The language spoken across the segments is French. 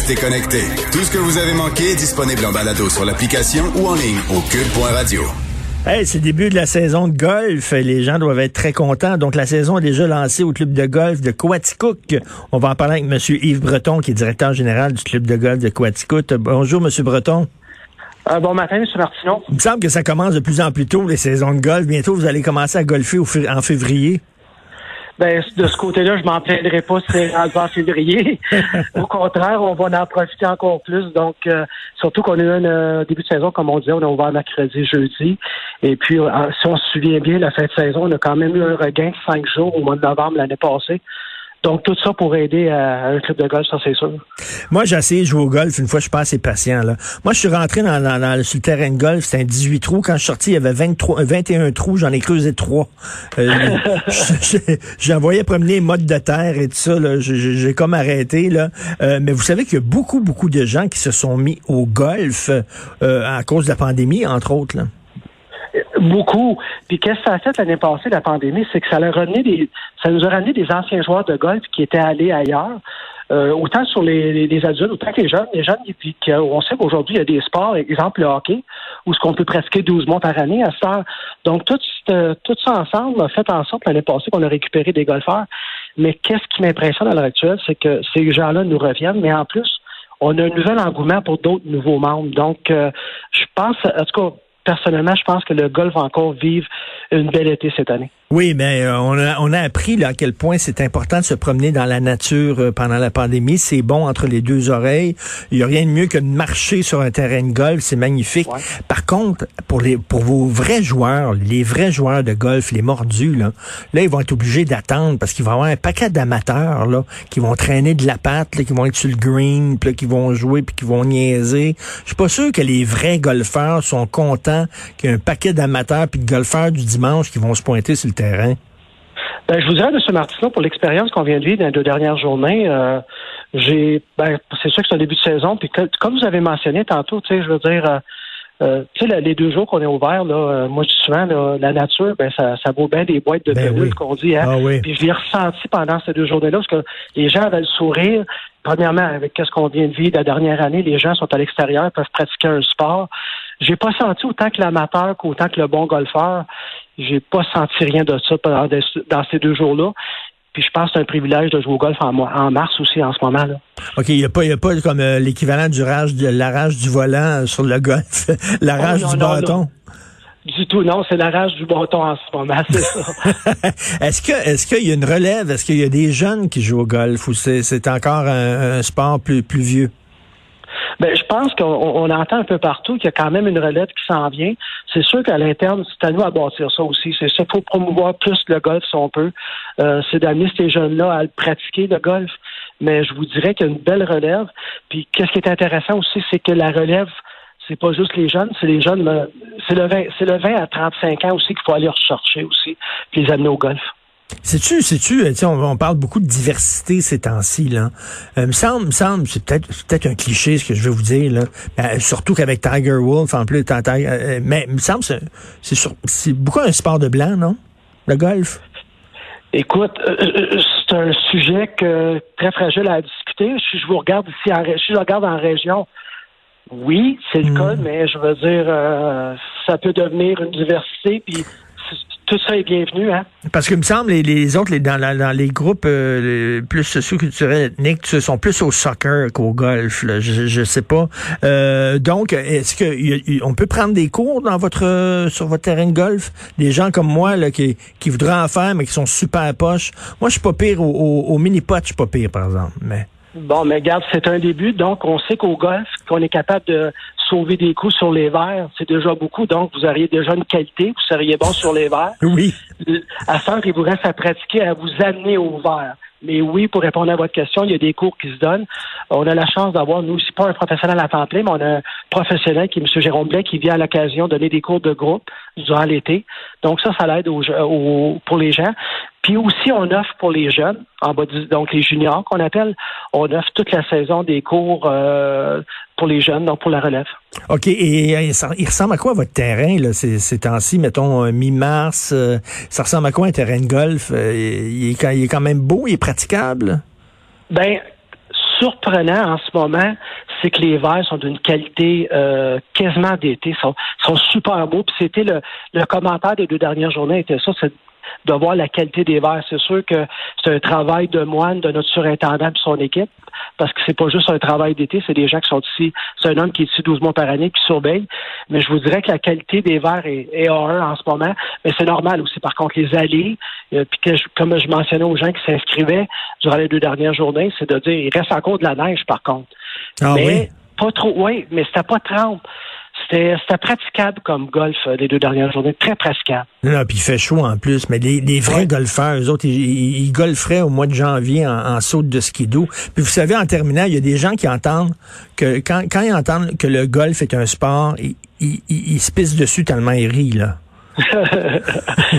Restez connectés. Tout ce que vous avez manqué est disponible en balado sur l'application ou en ligne au cube.radio. Hey, c'est le début de la saison de golf. Les gens doivent être très contents. Donc, la saison est déjà lancée au club de golf de Coaticook. On va en parler avec M. Yves Breton, qui est directeur général du club de golf de Coaticook. Bonjour, M. Breton. Euh, bon matin, M. Martinon. Il me semble que ça commence de plus en plus tôt, les saisons de golf. Bientôt, vous allez commencer à golfer en février. Ben, de ce côté-là, je m'en plaindrai pas si c'est en février. Au contraire, on va en profiter encore plus. Donc, euh, surtout qu'on a eu un euh, début de saison, comme on disait, on a ouvert mercredi, jeudi. Et puis, euh, si on se souvient bien, la fin de saison, on a quand même eu un regain de cinq jours au mois de novembre l'année passée. Donc, tout ça pour aider à, un club de golf, ça, c'est sûr. Moi, j'ai essayé de jouer au golf. Une fois, je suis pas assez patient. Là. Moi, je suis rentré dans, dans, sur le terrain de golf. C'était un 18 trous. Quand je suis sorti, il y avait 23, 21 euh, trous. J'en ai creusé trois. Euh, J'envoyais promener mode de terre et tout ça. J'ai comme arrêté. Là. Euh, mais vous savez qu'il y a beaucoup, beaucoup de gens qui se sont mis au golf euh, à cause de la pandémie, entre autres. Là. Beaucoup. Puis qu'est-ce que ça a fait l'année passée, la pandémie, c'est que ça, a ramené des, ça nous a ramené des anciens joueurs de golf qui étaient allés ailleurs. Euh, autant sur les, les, adultes, autant que les jeunes. Les jeunes, puis on sait qu'aujourd'hui, il y a des sports, exemple le hockey, où ce qu'on peut pratiquer 12 mois par année à ça. Donc, tout, euh, tout ça ensemble a fait en sorte l'année passée qu'on a récupéré des golfeurs. Mais qu'est-ce qui m'impressionne à l'heure actuelle, c'est que ces gens-là nous reviennent, mais en plus, on a un nouvel engouement pour d'autres nouveaux membres. Donc, euh, je pense, en tout cas, personnellement, je pense que le golf va encore vivre une belle été cette année. Oui, mais euh, on, a, on a appris là, à quel point c'est important de se promener dans la nature euh, pendant la pandémie. C'est bon entre les deux oreilles. Il n'y a rien de mieux que de marcher sur un terrain de golf. C'est magnifique. Par contre, pour les pour vos vrais joueurs, les vrais joueurs de golf, les mordus, là, là ils vont être obligés d'attendre parce qu'il va y avoir un paquet d'amateurs là qui vont traîner de la patte, qui vont être sur le green, puis qui vont jouer, puis qui vont niaiser. Je suis pas sûr que les vrais golfeurs sont contents qu'il y ait un paquet d'amateurs puis de golfeurs du dimanche qui vont se pointer sur le terrain? Ben, je vous dirais, M. Martineau, pour l'expérience qu'on vient de vivre dans les deux dernières journées, euh, j'ai ben, c'est sûr que c'est un début de saison, puis comme vous avez mentionné tantôt, je veux dire, euh, euh tu sais, les deux jours qu'on est ouvert, là, euh, moi je dis souvent, la nature, ben ça, ça vaut bien des boîtes de ben qu'on dit, hein. Ah puis je l'ai ressenti pendant ces deux journées-là, parce que les gens avaient le sourire. Premièrement, avec ce qu'on vient de vivre la dernière année, les gens sont à l'extérieur, peuvent pratiquer un sport. J'ai pas senti autant que l'amateur qu'autant que le bon golfeur. J'ai pas senti rien de ça dans ces deux jours-là. Puis je pense que c'est un privilège de jouer au golf en, en mars aussi en ce moment. là. OK, il n'y a, pas, y a pas comme euh, l'équivalent du rage de la rage du volant sur le golf, la oh, rage du bâton. Du tout, non, c'est la rage du bâton en ce moment, c'est ça. est-ce que est-ce qu'il y a une relève? Est-ce qu'il y a des jeunes qui jouent au golf ou c'est encore un, sport plus, plus vieux? Ben, je pense qu'on entend un peu partout qu'il y a quand même une relève qui s'en vient. C'est sûr qu'à l'interne, c'est à nous à bâtir ça aussi. C'est ça, faut promouvoir plus le golf si on peut. Euh, c'est d'amener ces jeunes-là à le pratiquer, le golf. Mais je vous dirais qu'il y a une belle relève. Puis qu'est-ce qui est intéressant aussi, c'est que la relève, c'est pas juste les jeunes, c'est les jeunes, c'est le 20, c'est le 20 à 35 ans aussi qu'il faut aller rechercher aussi, puis les amener au golf. C'est-tu, c'est-tu, euh, on, on parle beaucoup de diversité ces temps-ci, là. Euh, me semble, me semble, c'est peut-être, peut-être un cliché ce que je vais vous dire, là. Euh, surtout qu'avec Tiger Wolf, en plus, euh, mais me semble, c'est, c'est, beaucoup un sport de blanc, non? Le golf? Écoute, c'est un sujet que, très fragile à discuter. Si je vous regarde ici, en, si je regarde en région, oui, c'est le hmm. cas, mais je veux dire, ça peut devenir une diversité, puis tout ça est bienvenu. Hein? Parce que me semble les, les autres, les, dans, dans, les groupes euh, plus socioculturels ethniques, sont plus au soccer qu'au golf. Je, ne sais pas. Euh, donc, est-ce que on peut prendre des cours dans votre sur votre terrain de golf? Des gens comme moi là, qui, qui voudraient en faire, mais qui sont super poches. Moi, je suis pas pire au, au, mini-pot, je suis pas pire, par exemple. Mais Bon, mais regarde, c'est un début. Donc, on sait qu'au golf, qu'on est capable de sauver des coups sur les verres, c'est déjà beaucoup. Donc, vous auriez déjà une qualité, vous seriez bon sur les verres. Oui. À faire, il vous reste à pratiquer, à vous amener au verre. Mais oui, pour répondre à votre question, il y a des cours qui se donnent. On a la chance d'avoir, nous aussi, pas un professionnel à temps plein, mais on a un professionnel qui est M. Jérôme Blais qui vient à l'occasion donner des cours de groupe durant l'été. Donc ça, ça l'aide pour les gens. Puis aussi, on offre pour les jeunes, en bas donc les juniors qu'on appelle, on offre toute la saison des cours euh, pour les jeunes, donc pour la relève. OK. Et, euh, il ressemble à quoi votre terrain, là, ces, ces temps-ci, mettons euh, mi-mars? ça ressemble à quoi un terrain de golf? il, est, il est quand même beau, il est praticable? Ben, surprenant en ce moment, c'est que les verres sont d'une qualité quasiment d'été, sont, sont super beaux. Puis c'était le, le commentaire des deux dernières journées était ça, c'est de voir la qualité des verres. C'est sûr que c'est un travail de moine de notre surintendant et son équipe, parce que c'est pas juste un travail d'été, c'est des gens qui sont ici. C'est un homme qui est ici 12 mois par année, qui surveille. Mais je vous dirais que la qualité des verres est, est A1 en ce moment. Mais c'est normal aussi. Par contre, les allées, euh, puis que comme je mentionnais aux gens qui s'inscrivaient durant les deux dernières journées, c'est de dire il reste encore de la neige, par contre. Ah mais pas trop, oui, mais c'était pas 30. C'était praticable comme golf euh, les deux dernières journées, très praticable. Non, puis il fait chaud en plus, mais les, vrais golfeurs, eux autres, ils, golferaient au mois de janvier en, saute de skidoo. Puis vous savez, en terminant, il y a des gens qui entendent que quand, quand ils entendent que le golf est un sport, ils, ils, se pissent dessus tellement ils rient, là.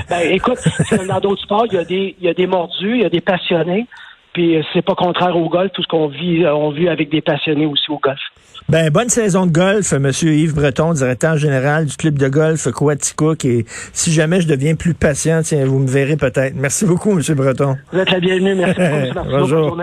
ben, écoute, dans d'autres sports, il y, a des, il y a des mordus, il y a des passionnés. Puis euh, c'est pas contraire au golf, tout ce qu'on vit, euh, on vit avec des passionnés aussi au golf. Ben, bonne saison de golf, Monsieur Yves Breton, directeur général du club de golf Coaticook. Et si jamais je deviens plus patient, tiens, vous me verrez peut-être. Merci beaucoup, Monsieur Breton. Vous êtes la bienvenue. Merci beaucoup. Bonjour.